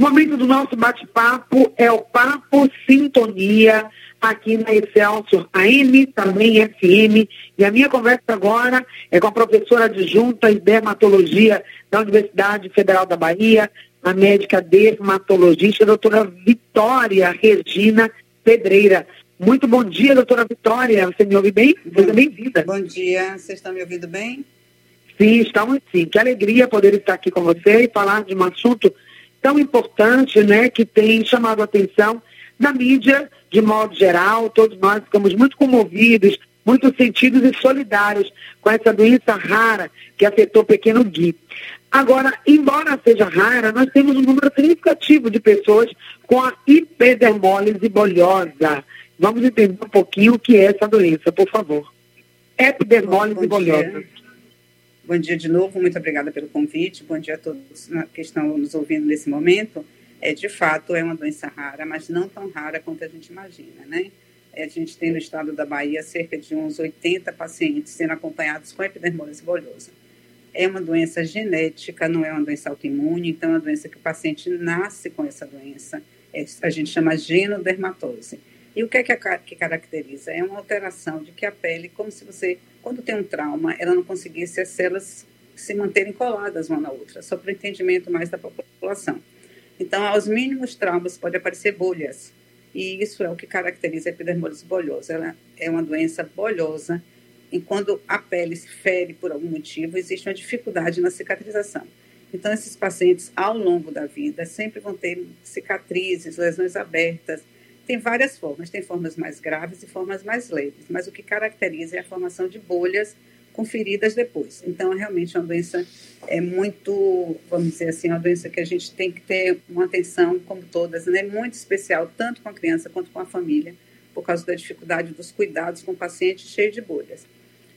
O momento do nosso bate-papo é o Papo Sintonia, aqui na Excelsior AM, também FM. E a minha conversa agora é com a professora adjunta em dermatologia da Universidade Federal da Bahia, a médica dermatologista, a doutora Vitória Regina Pedreira. Muito bom dia, doutora Vitória. Você me ouve bem? Seja bem-vinda. Bom dia, vocês estão me ouvindo bem? Sim, estamos sim. Que alegria poder estar aqui com você e falar de um assunto tão importante, né, que tem chamado a atenção da mídia de modo geral. Todos nós ficamos muito comovidos, muito sentidos e solidários com essa doença rara que afetou o pequeno Gui. Agora, embora seja rara, nós temos um número significativo de pessoas com a hiperdermólise bolhosa. Vamos entender um pouquinho o que é essa doença, por favor. Epidermólise bolhosa. Bom dia de novo, muito obrigada pelo convite. Bom dia a todos que estão nos ouvindo nesse momento. É, de fato, é uma doença rara, mas não tão rara quanto a gente imagina, né? É, a gente tem no estado da Bahia cerca de uns 80 pacientes sendo acompanhados com epidermólise bolhosa. É uma doença genética, não é uma doença autoimune, então é uma doença que o paciente nasce com essa doença. É, a gente chama genodermatose. E o que é que, a, que caracteriza? É uma alteração de que a pele, como se você quando tem um trauma, ela não conseguisse as células se manterem coladas uma na outra, só para o entendimento mais da população. Então, aos mínimos traumas pode aparecer bolhas, e isso é o que caracteriza a epidermólise bolhosa. Ela é uma doença bolhosa, e quando a pele se fere por algum motivo, existe uma dificuldade na cicatrização. Então, esses pacientes, ao longo da vida, sempre vão ter cicatrizes, lesões abertas, tem várias formas, tem formas mais graves e formas mais leves, mas o que caracteriza é a formação de bolhas com feridas depois. Então, realmente é uma doença é muito, vamos dizer assim, uma doença que a gente tem que ter uma atenção, como todas, né, muito especial, tanto com a criança quanto com a família, por causa da dificuldade dos cuidados com o paciente cheio de bolhas.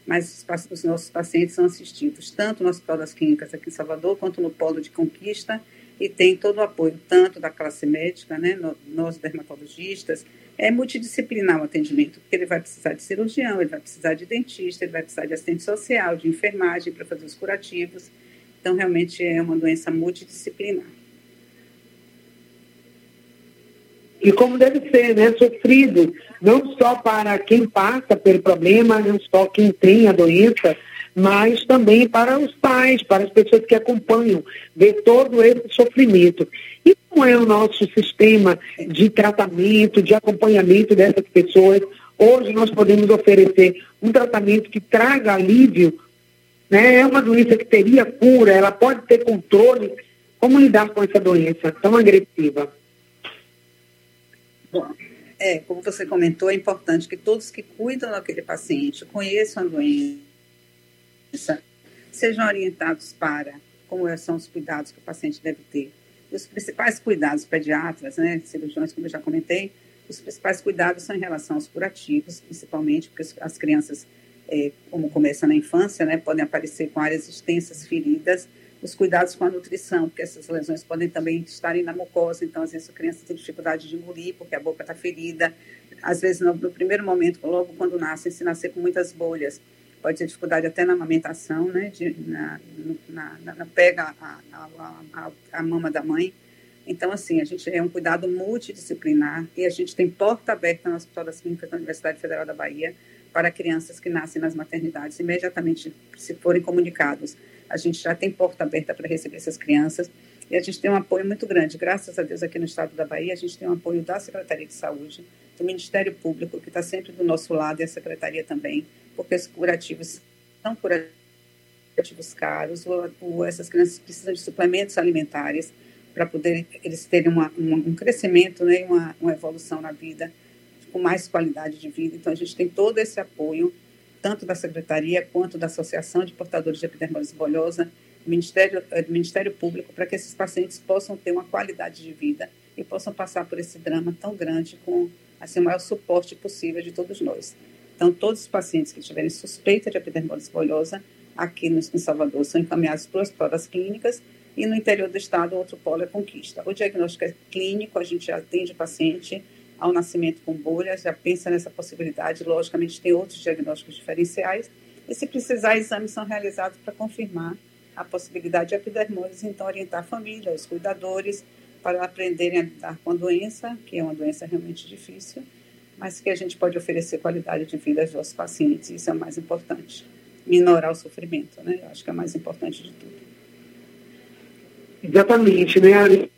Mas os nossos pacientes são assistidos tanto no Hospital das Clínicas aqui em Salvador, quanto no Polo de Conquista, e tem todo o apoio, tanto da classe médica, né, nós dermatologistas, é multidisciplinar o atendimento, porque ele vai precisar de cirurgião, ele vai precisar de dentista, ele vai precisar de assistente social, de enfermagem para fazer os curativos. Então, realmente é uma doença multidisciplinar. E como deve ser, né? Sofrido, não só para quem passa pelo problema, não só quem tem a doença, mas também para os pais, para as pessoas que acompanham, ver todo esse sofrimento. E como é o nosso sistema de tratamento, de acompanhamento dessas pessoas? Hoje nós podemos oferecer um tratamento que traga alívio, né? É uma doença que teria cura, ela pode ter controle. Como lidar com essa doença tão agressiva? Bom, é, como você comentou, é importante que todos que cuidam daquele paciente conheçam a doença sejam orientados para como são os cuidados que o paciente deve ter. Os principais cuidados pediatras, né, cirurgiões, como eu já comentei, os principais cuidados são em relação aos curativos, principalmente porque as crianças, é, como começa na infância, né, podem aparecer com áreas extensas feridas, os cuidados com a nutrição, porque essas lesões podem também estarem na mucosa, então às vezes a criança tem dificuldade de engolir porque a boca está ferida, às vezes no, no, primeiro momento, logo quando nasce, se nascer com muitas bolhas, pode ter dificuldade até na amamentação, né, de, na, na, na, pega a, a, a, a, mama da mãe. Então, assim, a gente é um cuidado multidisciplinar e a gente tem porta aberta no Hospital das Clínicas da Universidade Federal da Bahia para crianças que nascem nas maternidades. Imediatamente, se forem comunicados, a gente já tem porta aberta para receber essas crianças e a gente tem um apoio muito grande. Graças a Deus, aqui no estado da Bahia, a gente tem um apoio da Secretaria de Saúde, do Ministério Público, que está sempre do nosso lado, e a Secretaria também, porque os curativos são curativos caros, ou, ou essas crianças precisam de suplementos alimentares para poder eles terem uma, um crescimento, né, uma, uma evolução na vida, com mais qualidade de vida. Então, a gente tem todo esse apoio, tanto da Secretaria quanto da Associação de Portadores de Epidermólise Bolhosa, Ministério, do eh, Ministério Público, para que esses pacientes possam ter uma qualidade de vida e possam passar por esse drama tão grande com assim, o maior suporte possível de todos nós. Então, todos os pacientes que tiverem suspeita de epidermólise bolhosa aqui no, em Salvador são encaminhados para as clínicas e no interior do estado, outro polo é conquista. O diagnóstico é clínico, a gente atende o paciente ao nascimento com bolhas, já pensa nessa possibilidade. Logicamente, tem outros diagnósticos diferenciais. E se precisar, exames são realizados para confirmar a possibilidade de epidermólise, então orientar a família, os cuidadores, para aprenderem a lidar com a doença, que é uma doença realmente difícil, mas que a gente pode oferecer qualidade de vida aos nossos pacientes, isso é o mais importante. Minorar o sofrimento, né? Eu acho que é o mais importante de tudo. Exatamente, né?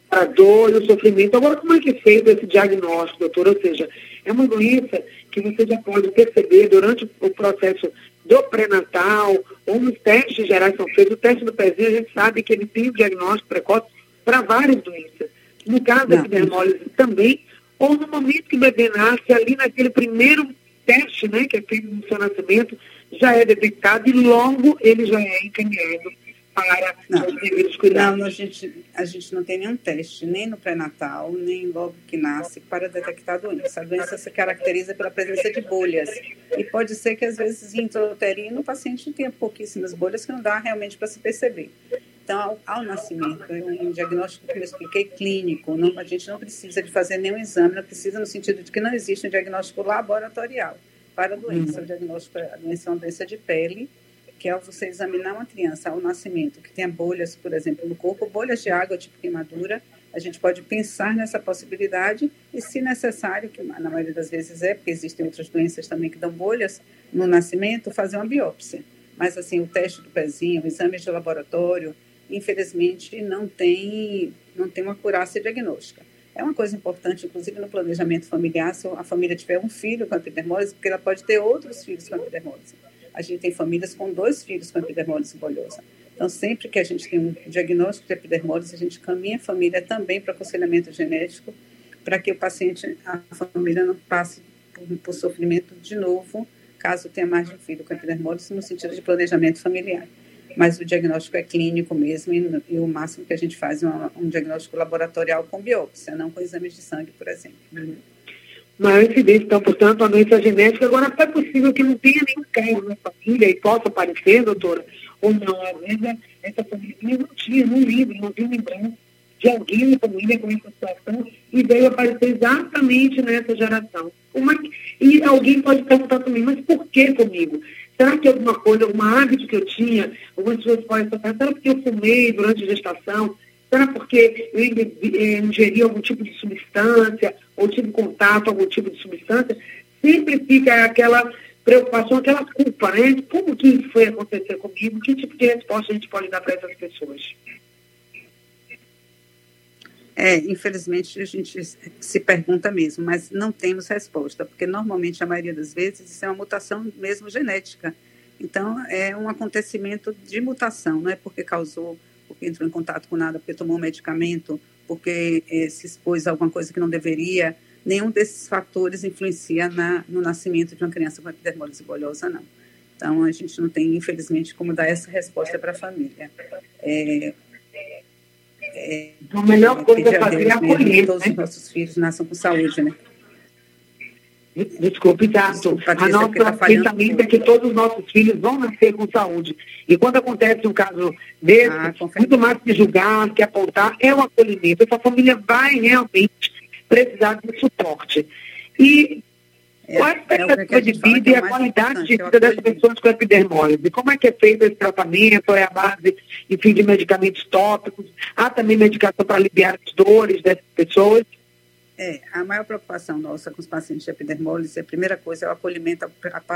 A dor e o sofrimento. Agora, como é que é feito esse diagnóstico, doutor? Ou seja, é uma doença que você já pode perceber durante o processo do pré-natal, ou nos testes gerais são feitos. O teste do pezinho, a gente sabe que ele tem o diagnóstico precoce para várias doenças. No caso da epidermólise também, ou no momento que o bebê nasce, ali naquele primeiro teste né, que é feito no seu nascimento, já é detectado e logo ele já é encaminhado para não, os cuidados. Não, a gente, a gente não tem nenhum teste, nem no pré-natal, nem logo que nasce, para detectar a doença. A doença se caracteriza pela presença de bolhas. E pode ser que, às vezes, intrauterino, o paciente tenha pouquíssimas bolhas que não dá realmente para se perceber. Então, ao, ao nascimento, é um diagnóstico que eu expliquei clínico, não, a gente não precisa de fazer nenhum exame, não precisa no sentido de que não existe um diagnóstico laboratorial para a doença. Uhum. O diagnóstico, a doença é uma doença de pele, que é você examinar uma criança ao nascimento que tenha bolhas, por exemplo, no corpo, bolhas de água, tipo queimadura, a gente pode pensar nessa possibilidade e, se necessário, que na maioria das vezes é, porque existem outras doenças também que dão bolhas no nascimento, fazer uma biópsia. Mas, assim, o teste do pezinho, o exame de laboratório, infelizmente, não tem, não tem uma curácia diagnóstica. É uma coisa importante, inclusive no planejamento familiar, se a família tiver um filho com epidermólise, porque ela pode ter outros filhos com epidermólise. A gente tem famílias com dois filhos com epidermólise bolhosa. Então, sempre que a gente tem um diagnóstico de epidermólise, a gente caminha a família também para aconselhamento genético, para que o paciente, a família não passe por, por sofrimento de novo, caso tenha mais de um filho com epidermólise, no sentido de planejamento familiar mas o diagnóstico é clínico mesmo e, e o máximo que a gente faz é um, um, diagnóstico laboratorial com biópsia, não com exames de sangue, por exemplo. Maior incidência, então, portanto, a doença genética. Agora, é possível que não tenha nenhum caso na família e possa aparecer, doutora, ou não. Às vezes, essa família não tinha, não livro, não tem lembrança de alguém na família com essa situação e veio aparecer exatamente nessa geração. Uma, e alguém pode perguntar também, mas por que comigo? Será que alguma coisa, algum hábito que eu tinha, algumas pessoas podem pensar, será porque eu fumei durante a gestação? Será porque eu eh, ingeri algum tipo de substância, ou tive contato com algum tipo de substância? Sempre fica aquela preocupação, aquela culpa, né? Como que foi acontecer comigo? Que tipo de resposta a gente pode dar para essas pessoas? É, infelizmente a gente se pergunta mesmo, mas não temos resposta, porque normalmente a maioria das vezes isso é uma mutação mesmo genética. Então é um acontecimento de mutação, não é porque causou, porque entrou em contato com nada, porque tomou um medicamento, porque é, se expôs a alguma coisa que não deveria. Nenhum desses fatores influencia na, no nascimento de uma criança com epidermólise bolhosa, não. Então a gente não tem, infelizmente, como dar essa resposta para a família. É, é, a melhor coisa é fazer é acolher. Todos né? os nossos filhos nasçam com saúde, né? Desculpe, Tato. A nossa tá pensamento é que todos os nossos filhos vão nascer com saúde. E quando acontece um caso desse, ah, muito mais que julgar, que apontar, é o acolhimento. Essa família vai realmente precisar de suporte. E é, Qual a expectativa é de vida e a qualidade de vida das pessoas com epidermólise? Como é que é feito esse tratamento? É a base, enfim, de medicamentos tópicos? Há também medicação para aliviar as dores dessas pessoas? É, a maior preocupação nossa com os pacientes de epidermólise, a primeira coisa é o acolhimento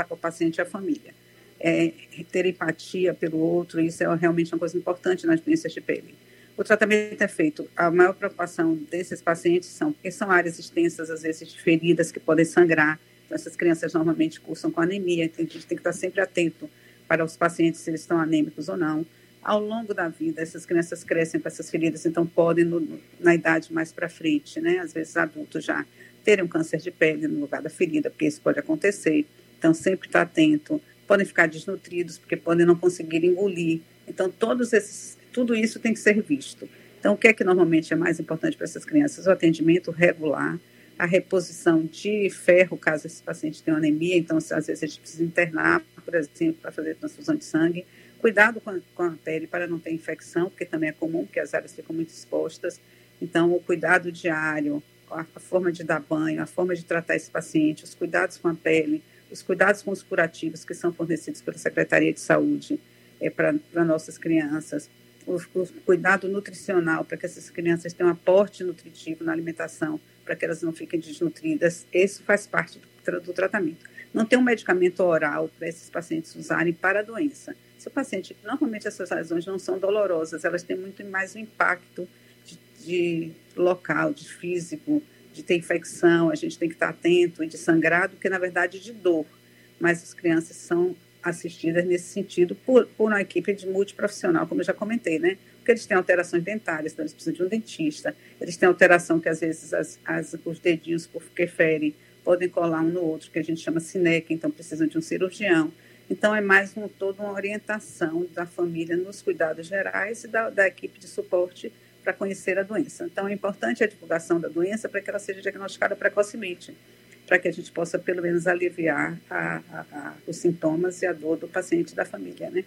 ao paciente e à família. É ter empatia pelo outro, isso é realmente uma coisa importante nas doenças de pele. O tratamento é feito, a maior preocupação desses pacientes são, porque são áreas extensas, às vezes, de feridas que podem sangrar, essas crianças normalmente cursam com anemia, então a gente tem que estar sempre atento para os pacientes se eles estão anêmicos ou não. Ao longo da vida, essas crianças crescem com essas feridas, então podem, no, na idade mais para frente, né, às vezes adultos já, terem um câncer de pele no lugar da ferida, porque isso pode acontecer. Então, sempre estar atento. Podem ficar desnutridos, porque podem não conseguir engolir. Então, todos esses, tudo isso tem que ser visto. Então, o que é que normalmente é mais importante para essas crianças? O atendimento regular, a reposição de ferro, caso esse paciente tenha anemia, então às vezes a gente precisa internar, por exemplo, para fazer transfusão de sangue. Cuidado com a, com a pele para não ter infecção, porque também é comum que as áreas ficam muito expostas. Então, o cuidado diário, a, a forma de dar banho, a forma de tratar esse paciente, os cuidados com a pele, os cuidados com os curativos que são fornecidos pela Secretaria de Saúde é, para nossas crianças, o, o cuidado nutricional para que essas crianças tenham um aporte nutritivo na alimentação, para que elas não fiquem desnutridas, isso faz parte do, do tratamento. Não tem um medicamento oral para esses pacientes usarem para a doença. Se o paciente, normalmente essas lesões não são dolorosas, elas têm muito mais impacto de, de local, de físico, de ter infecção, a gente tem que estar atento, e de sangrado, que na verdade de dor. Mas as crianças são assistidas nesse sentido por, por uma equipe de multiprofissional, como eu já comentei, né? Porque eles têm alterações dentárias, então eles precisam de um dentista, eles têm alteração que às vezes as, as, os dedinhos, porque ferem, podem colar um no outro, que a gente chama sineca, então precisam de um cirurgião. Então, é mais um, toda uma orientação da família nos cuidados gerais e da, da equipe de suporte para conhecer a doença. Então, é importante a divulgação da doença para que ela seja diagnosticada precocemente, para que a gente possa, pelo menos, aliviar a, a, a, os sintomas e a dor do paciente e da família, né?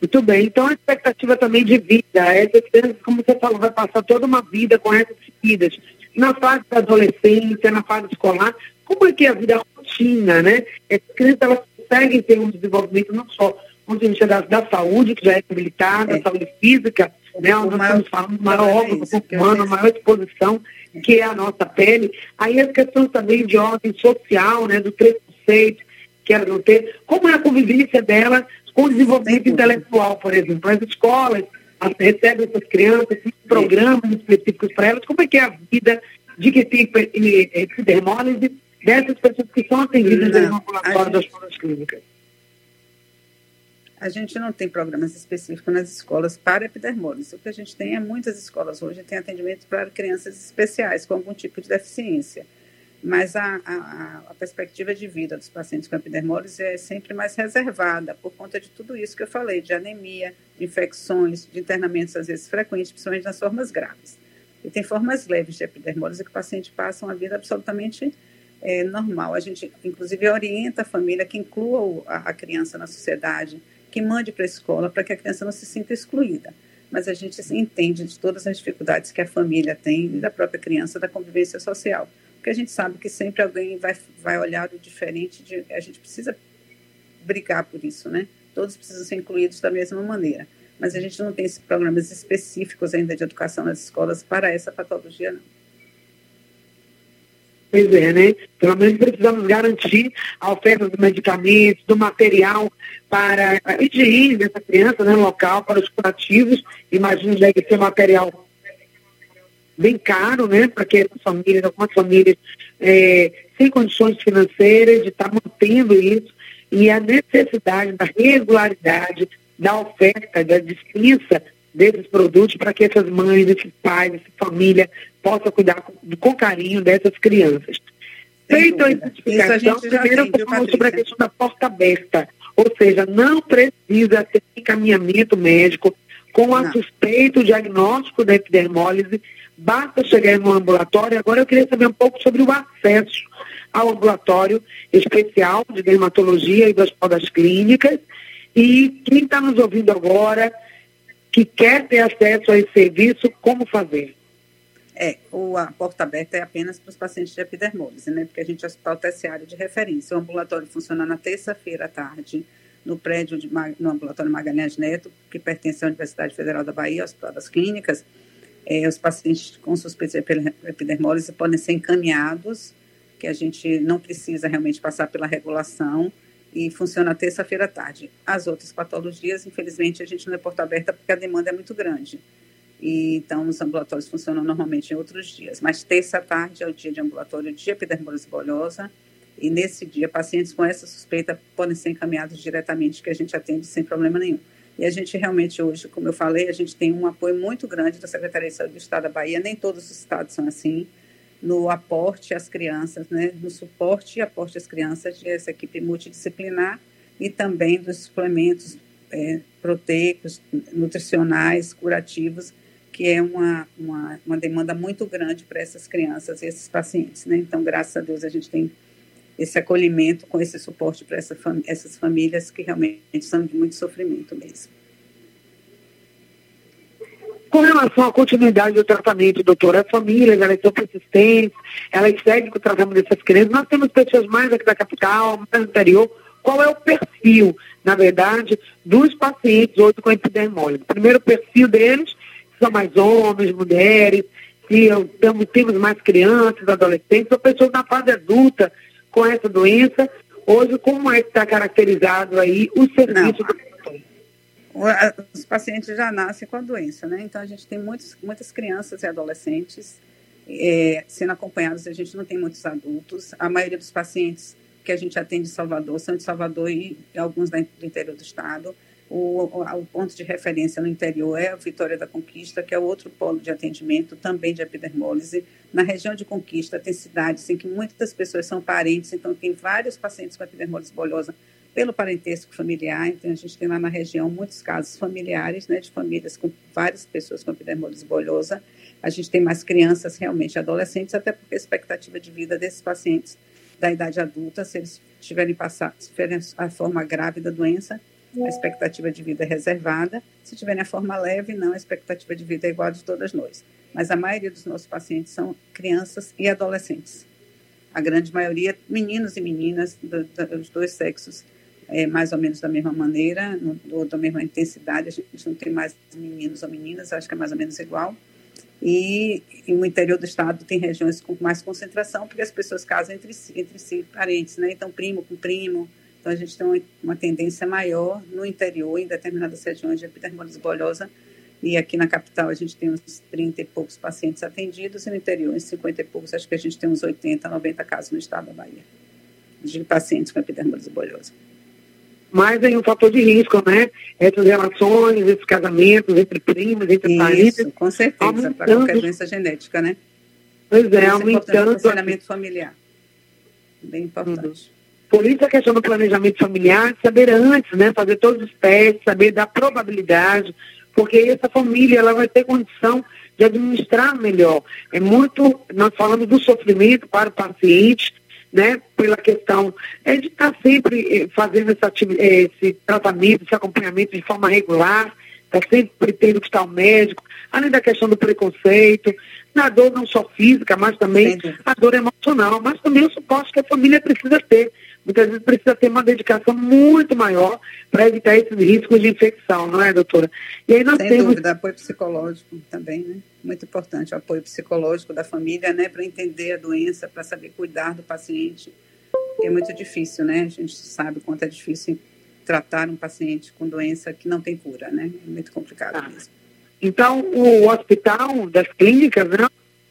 Muito bem. Então, a expectativa também de vida. Crianças, como você falou, vai passar toda uma vida com essas feridas. Na fase da adolescência, na fase escolar, como é que é a vida rotina, né? Essas crianças, elas conseguem ter um desenvolvimento não só de vista da, da saúde, que já é habilitada, é. saúde física, né? Nós maior, estamos falando do maior órgão do corpo humano, a maior exposição, que é a nossa pele. Aí as questões também de ordem social, né? Do preconceito, que ela não ter. Como é a convivência dela com o desenvolvimento intelectual, por exemplo? As escolas recebem essas crianças, programas específicos para elas, como é que é a vida de que tem epidermólise dessas pessoas que são atendidas no ambulatório das escolas clínicas? a gente não tem programas específicos nas escolas para epidermólise. O que a gente tem é muitas escolas hoje têm atendimento para crianças especiais com algum tipo de deficiência. Mas a, a, a perspectiva de vida dos pacientes com epidermólise é sempre mais reservada por conta de tudo isso que eu falei, de anemia, de infecções, de internamentos às vezes frequentes, principalmente nas formas graves. E tem formas leves de epidermólise que o paciente passa uma vida absolutamente é, normal. A gente, inclusive, orienta a família que inclua a, criança na sociedade, que mande para a escola para que a criança não se sinta excluída. Mas a gente entende de todas as dificuldades que a família tem e da própria criança da convivência social. Porque a gente sabe que sempre alguém vai, vai olhar o diferente, de, a gente precisa brigar por isso, né? Todos precisam ser incluídos da mesma maneira. Mas a gente não tem programas específicos ainda de educação nas escolas para essa patologia, não. Pois né? Pelo menos precisamos garantir a oferta dos medicamentos, do material para a higiene dessa criança, né, local, para os curativos. Imagino deve ser material bem caro, né, para que essas famílias, algumas famílias é, sem condições financeiras de estar mantendo isso, e a necessidade da regularidade da oferta, da dispensa desses produtos para que essas mães, esses pais, essa família possa cuidar com, com carinho dessas crianças. Feita a identificação, primeiro eu falo sobre a questão da porta aberta, ou seja, não precisa ter encaminhamento médico com a suspeito diagnóstico da epidermólise, basta chegar no ambulatório. Agora eu queria saber um pouco sobre o acesso ao ambulatório especial de dermatologia e das podas clínicas. E quem está nos ouvindo agora que quer ter acesso a esse serviço, como fazer? É, o, a porta aberta é apenas para os pacientes de epidermólise, né? Porque a gente é hospital terciário de referência. O ambulatório funciona na terça-feira à tarde, no prédio de, no ambulatório Magalhães Neto, que pertence à Universidade Federal da Bahia, Hospital das Clínicas. É, os pacientes com suspeita de epidermólise podem ser encaminhados, que a gente não precisa realmente passar pela regulação e funciona terça-feira à tarde. As outras patologias, infelizmente, a gente não é porta aberta porque a demanda é muito grande. E, então, os ambulatórios funcionam normalmente em outros dias. Mas terça à tarde é o dia de ambulatório de epidermólise bolhosa. E nesse dia, pacientes com essa suspeita podem ser encaminhados diretamente, que a gente atende sem problema nenhum. E a gente realmente hoje, como eu falei, a gente tem um apoio muito grande da Secretaria de Saúde do Estado da Bahia. Nem todos os estados são assim no aporte às crianças, né, no suporte e aporte às crianças dessa equipe multidisciplinar e também dos suplementos é, proteicos, nutricionais, curativos, que é uma, uma, uma demanda muito grande para essas crianças e esses pacientes. Né? Então, graças a Deus, a gente tem esse acolhimento com esse suporte para essa fam essas famílias que realmente são de muito sofrimento mesmo. Com relação à continuidade do tratamento, doutora, as famílias, elas são persistentes, elas seguem com o tratamento dessas crianças. Nós temos pessoas mais aqui da capital, mais do interior. qual é o perfil, na verdade, dos pacientes hoje com epidermólise. Primeiro, o perfil deles, são mais homens, mulheres, se temos, temos mais crianças, adolescentes, ou pessoas na fase adulta com essa doença. Hoje, como é que está caracterizado aí o serviço Não. do os pacientes já nascem com a doença, né? Então a gente tem muitos, muitas crianças e adolescentes é, sendo acompanhados, a gente não tem muitos adultos. A maioria dos pacientes que a gente atende em Salvador são de Salvador e alguns do interior do estado. O, o, ponto de referência no interior é a Vitória da Conquista, que é outro polo de atendimento, também de epidermólise. Na região de Conquista, tem cidades em que muitas pessoas são parentes, então tem vários pacientes com epidermólise bolhosa pelo parentesco familiar. Então, a gente tem lá na região muitos casos familiares, né, de famílias com várias pessoas com epidermólise bolhosa. A gente tem mais crianças, realmente adolescentes, até porque a expectativa de vida desses pacientes da idade adulta, se eles tiverem passado, a forma grave da doença, a expectativa de vida é reservada. Se tiverem a forma leve, não, a expectativa de vida é igual a de todas nós. Mas a maioria dos nossos pacientes são crianças e adolescentes. A grande maioria, meninos e meninas do, dos dois sexos, é, mais ou menos da mesma maneira, no, da mesma intensidade. A gente não tem mais meninos ou meninas, acho que é mais ou menos igual. E, e, no interior do estado tem regiões com mais concentração, porque as pessoas casam entre si, entre si parentes, né? Então, primo com primo. Então, a gente tem uma, tendência maior no interior, em determinadas regiões de epidermólise bolhosa. E aqui na capital a gente tem uns 30 e poucos pacientes atendidos, e no interior, uns 50 e poucos, acho que a gente tem uns 80, 90 casos no estado da Bahia, de pacientes com epidermólise bolhosa mas é um fator de risco, né? Essas relações, esses casamentos entre primos, entre Isso, parentes. com certeza, para qualquer doença genética, né? Pois é, aumentando. O planejamento familiar. Bem importante. Uhum. Por isso a questão do planejamento familiar, saber antes, né? Fazer todos os testes, saber da probabilidade, porque essa família ela vai ter condição de administrar melhor. É muito, nós falamos do sofrimento para o paciente, né, pela questão é, de estar sempre eh, fazendo essa, eh, esse tratamento, esse acompanhamento de forma regular, está sempre tendo que estar o médico, além da questão do preconceito, na dor não só física, mas também a dor emocional, mas também o suporte que a família precisa ter. Muitas vezes precisa ter uma dedicação muito maior para evitar esses riscos de infecção, não é, doutora? E aí nós Sem temos... dúvida, apoio psicológico também, né? Muito importante o apoio psicológico da família, né? Para entender a doença, para saber cuidar do paciente. É muito difícil, né? A gente sabe quanto é difícil tratar um paciente com doença que não tem cura, né? É muito complicado ah. mesmo. Então, o hospital das clínicas, né?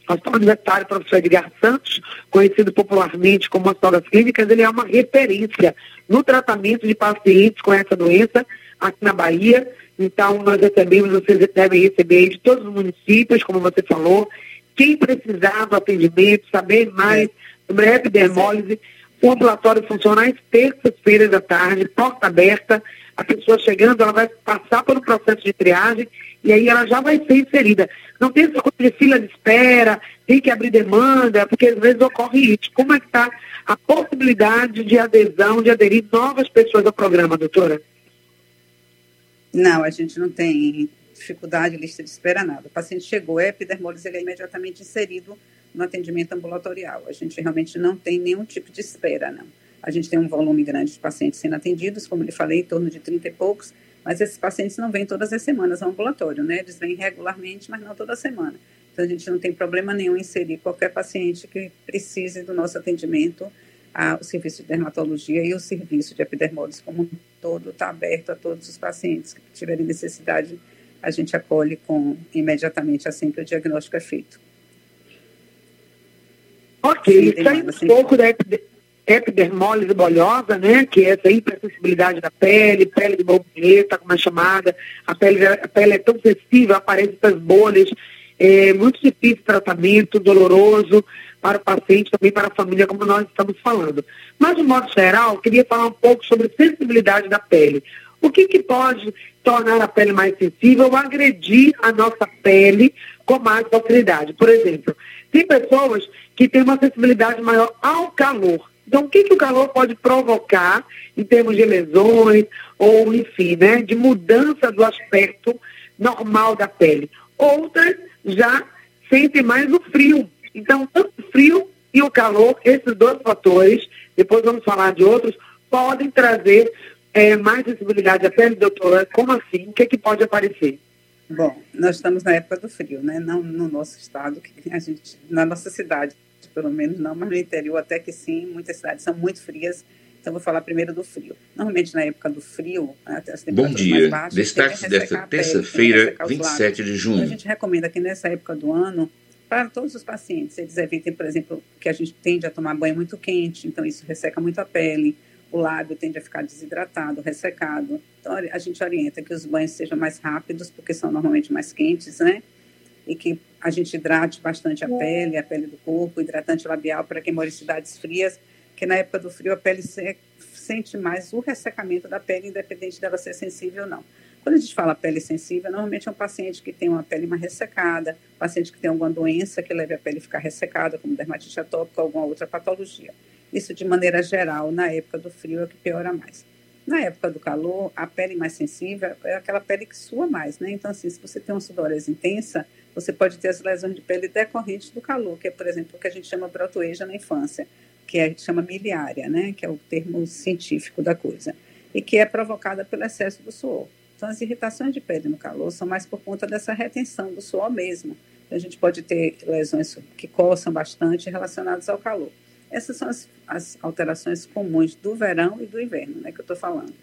Hospital Universitário Professor Edgar Santos, conhecido popularmente como Hospital das Clínicas, ele é uma referência no tratamento de pacientes com essa doença aqui na Bahia. Então, nós recebemos, vocês devem receber de todos os municípios, como você falou. Quem precisar do atendimento, saber mais sobre a epidermólise, o ambulatório funciona às terças-feiras da tarde, porta aberta. A pessoa chegando, ela vai passar pelo processo de triagem e aí ela já vai ser inserida. Não tem essa coisa de fila de espera, tem que abrir demanda, porque às vezes ocorre isso. Como é que está a possibilidade de adesão, de aderir novas pessoas ao programa, doutora? Não, a gente não tem dificuldade, lista de espera, nada. O paciente chegou, é epidermólise, ele é imediatamente inserido no atendimento ambulatorial. A gente realmente não tem nenhum tipo de espera, não. A gente tem um volume grande de pacientes sendo atendidos, como lhe falei, em torno de 30 e poucos, mas esses pacientes não vêm todas as semanas ao ambulatório, né? Eles vêm regularmente, mas não toda semana. Então, a gente não tem problema nenhum em inserir qualquer paciente que precise do nosso atendimento. A, o serviço de dermatologia e o serviço de epidermólise como um todo está aberto a todos os pacientes que tiverem necessidade. A gente acolhe com imediatamente assim que o diagnóstico é feito. Ok, sai um pouco da epidermólise bolhosa, né, que é essa hipersensibilidade da pele, pele de borboleta, como é chamada, a pele, a pele é tão sensível, aparecem essas bolhas, é muito difícil tratamento, doloroso para o paciente, também para a família, como nós estamos falando. Mas, de modo geral, queria falar um pouco sobre sensibilidade da pele. O que, que pode tornar a pele mais sensível ou agredir a nossa pele com mais facilidade? Por exemplo, tem pessoas que têm uma sensibilidade maior ao calor. Então, o que, que o calor pode provocar em termos de lesões ou, enfim, né, de mudança do aspecto normal da pele? Outras já sentem mais o frio. Então, tanto o frio e o calor, esses dois fatores, depois vamos falar de outros, podem trazer é, mais sensibilidade à pele, doutora? Como assim? O que, é que pode aparecer? Bom, nós estamos na época do frio, né? Não no nosso estado, a gente, na nossa cidade, pelo menos não, mas no interior até que sim, muitas cidades são muito frias. Então, vou falar primeiro do frio. Normalmente, na época do frio, as Bom dia. Baixas, Destaque desta terça-feira, 27 de junho. Então, a gente recomenda que nessa época do ano, para todos os pacientes, eles evitem, por exemplo, que a gente tende a tomar banho muito quente, então isso resseca muito a pele, o lábio tende a ficar desidratado, ressecado. Então, a gente orienta que os banhos sejam mais rápidos, porque são normalmente mais quentes, né? E que a gente hidrate bastante a pele, a pele do corpo, hidratante labial para quem mora em cidades frias, que na época do frio a pele se, sente mais o ressecamento da pele, independente dela ser sensível ou não. Quando a gente fala pele sensível, normalmente é um paciente que tem uma pele mais ressecada, paciente que tem alguma doença que leve a pele a ficar ressecada, como dermatite atópica ou alguma outra patologia. Isso, de maneira geral, na época do frio é o que piora mais. Na época do calor, a pele mais sensível é aquela pele que sua mais, né? Então, assim, se você tem uma sudorese intensa, você pode ter as lesões de pele decorrentes do calor, que é, por exemplo, o que a gente chama brotoeja na infância, que a gente chama miliária, né? Que é o termo científico da coisa. E que é provocada pelo excesso do suor. Então, as irritações de pele no calor são mais por conta dessa retenção do suor mesmo. A gente pode ter lesões que coçam bastante relacionadas ao calor. Essas são as, as alterações comuns do verão e do inverno, né, que eu estou falando.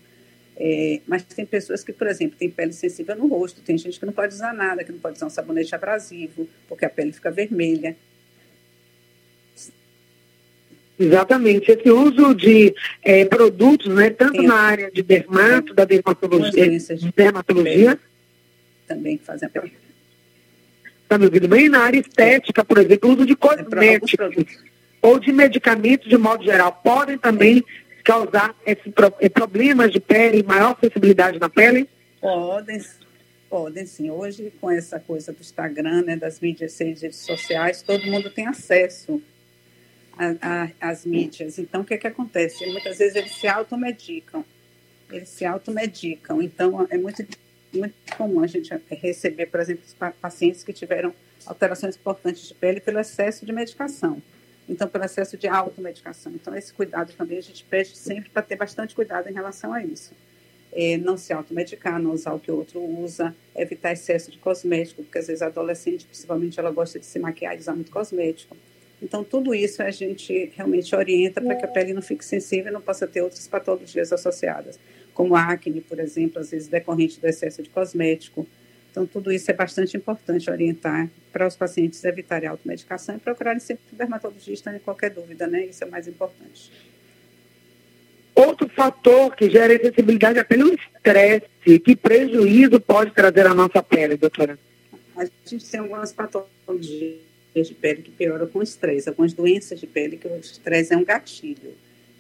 É, mas tem pessoas que, por exemplo, têm pele sensível no rosto, tem gente que não pode usar nada, que não pode usar um sabonete abrasivo, porque a pele fica vermelha. Exatamente. Esse uso de é, produtos, né, tanto tem, na área de dermato, da dermatologia, de dermatologia também que fazem a pele. Está me ouvindo bem? Na área estética, por exemplo, o uso de cosméticos ou de medicamentos de modo geral podem também causar esse, eh, problemas de pele, maior sensibilidade na pele? Podem, podem sim. Hoje, com essa coisa do Instagram, né, das mídias, sociais, todo mundo tem acesso às mídias. Então, o que, é que acontece? Muitas vezes eles se automedicam. Eles se automedicam. Então, é muito, muito comum a gente receber, por exemplo, pacientes que tiveram alterações importantes de pele pelo excesso de medicação então pelo excesso de automedicação. Então esse cuidado também a gente pede sempre para ter bastante cuidado em relação a isso. É, não se automedicar, não usar o que o outro usa, evitar excesso de cosmético, porque às vezes a adolescente, principalmente, ela gosta de se maquiar e usar muito cosmético. Então, tudo isso a gente realmente orienta para que a pele não fique sensível e não possa ter outras patologias associadas, como acne, por exemplo, às vezes decorrente do excesso de cosmético, então, tudo isso é bastante importante orientar para os pacientes evitarem a automedicação e procurarem sempre o dermatologista em qualquer dúvida, né? Isso é mais importante. Outro fator que gera sensibilidade é pelo estresse. Que prejuízo pode trazer à nossa pele, doutora? A gente tem algumas patologias de pele que pioram com estresse, algumas doenças de pele que o estresse é um gatilho.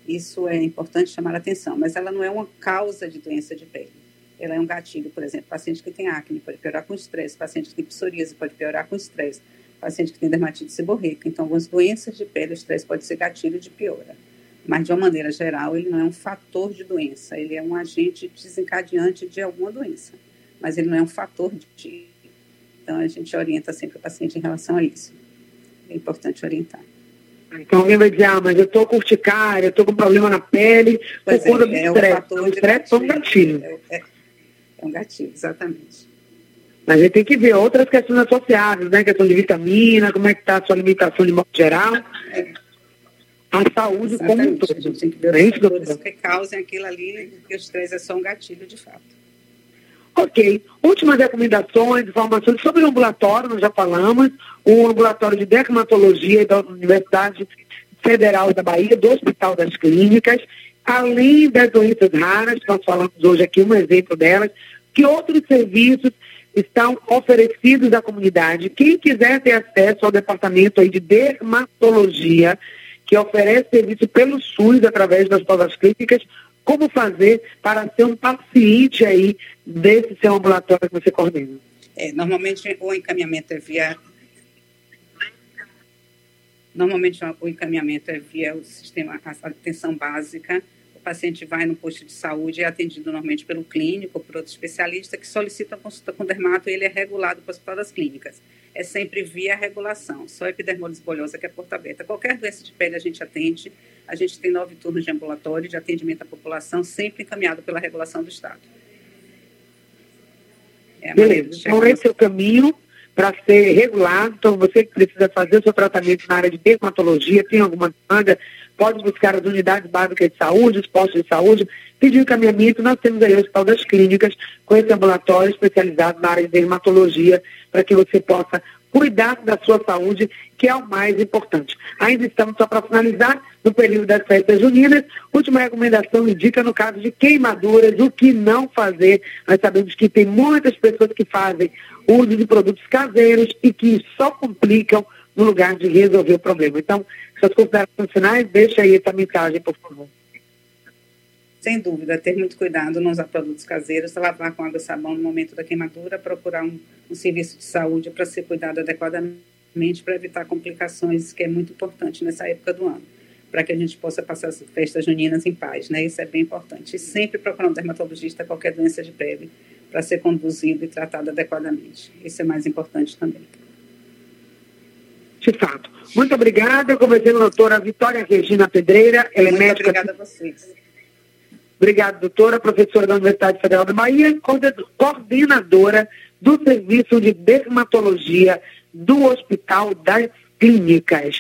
Isso é importante chamar a atenção, mas ela não é uma causa de doença de pele ela é um gatilho, por exemplo, paciente que tem acne pode piorar com estresse, paciente que tem psoríase pode piorar com estresse, paciente que tem dermatite seborreica. Então, algumas doenças de pele, o estresse pode ser gatilho de piora. Mas, de uma maneira geral, ele não é um fator de doença, ele é um agente desencadeante de alguma doença, mas ele não é um fator de. Então, a gente orienta sempre o paciente em relação a isso. É importante orientar. Então alguém vai dizer, ah, mas eu estou com urticária, eu estou com problema na pele, por conta do é, estresse. É um estresse é um gatilho. É, é, é um gatilho, exatamente. A gente tem que ver outras questões associadas, né? Questão de vitamina, como é que está a sua alimentação de modo geral. É. A saúde exatamente. como um todo. A gente tem que ver é os fatores que causem aquilo ali, porque o estresse é só um gatilho de fato. Ok. Últimas recomendações, informações sobre o ambulatório, nós já falamos, o ambulatório de dermatologia da Universidade Federal da Bahia, do Hospital das Clínicas, além das doenças raras, nós falamos hoje aqui um exemplo delas, que outros serviços estão oferecidos à comunidade. Quem quiser ter acesso ao departamento de dermatologia, que oferece serviço pelo SUS através das provas clínicas, como fazer para ser um paciente aí desse seu ambulatório que você coordena? É, normalmente o encaminhamento é via Normalmente o encaminhamento é via o sistema a atenção básica o paciente vai no posto de saúde, é atendido normalmente pelo clínico, por outro especialista, que solicita consulta com dermato e ele é regulado para o Hospital das Clínicas. é sempre via regulação. Só epidermólise bolhosa que é porta aberta. Qualquer doença de pele a gente atende. A gente tem nove turnos de ambulatório de atendimento à população, sempre encaminhado pela regulação do Estado. É Beleza. Então, esse é o caminho para ser regulado. Então, você que precisa fazer o seu tratamento na área de dermatologia, tem alguma demanda, pode buscar as unidades básicas de saúde, os postos de saúde, pedir encaminhamento. Nós temos aí o Hospital das Clínicas, com esse ambulatório especializado na área de dermatologia, para que você possa cuidar da sua saúde, que é o mais importante. Ainda estamos só para finalizar, no período das festas juninas, última recomendação indica no caso de queimaduras, o que não fazer. Nós sabemos que tem muitas pessoas que fazem uso de produtos caseiros e que só complicam no lugar de resolver o problema. Então, suas considerações finais, deixa aí essa mensagem, por favor. Sem dúvida, ter muito cuidado, não usar produtos caseiros, lavar com água e sabão no momento da queimadura, procurar um, um serviço de saúde para ser cuidado adequadamente, para evitar complicações, que é muito importante nessa época do ano, para que a gente possa passar as festas juninas em paz, né? Isso é bem importante. E sempre procurar um dermatologista qualquer doença de pele para ser conduzido e tratado adequadamente. Isso é mais importante também. De fato. Muito obrigada. Eu conversei com a doutora Vitória Regina Pedreira. Ela é Muito médica. Obrigada a vocês. Obrigada, doutora, professora da Universidade Federal da Bahia, coordenadora do Serviço de Dermatologia do Hospital das Clínicas.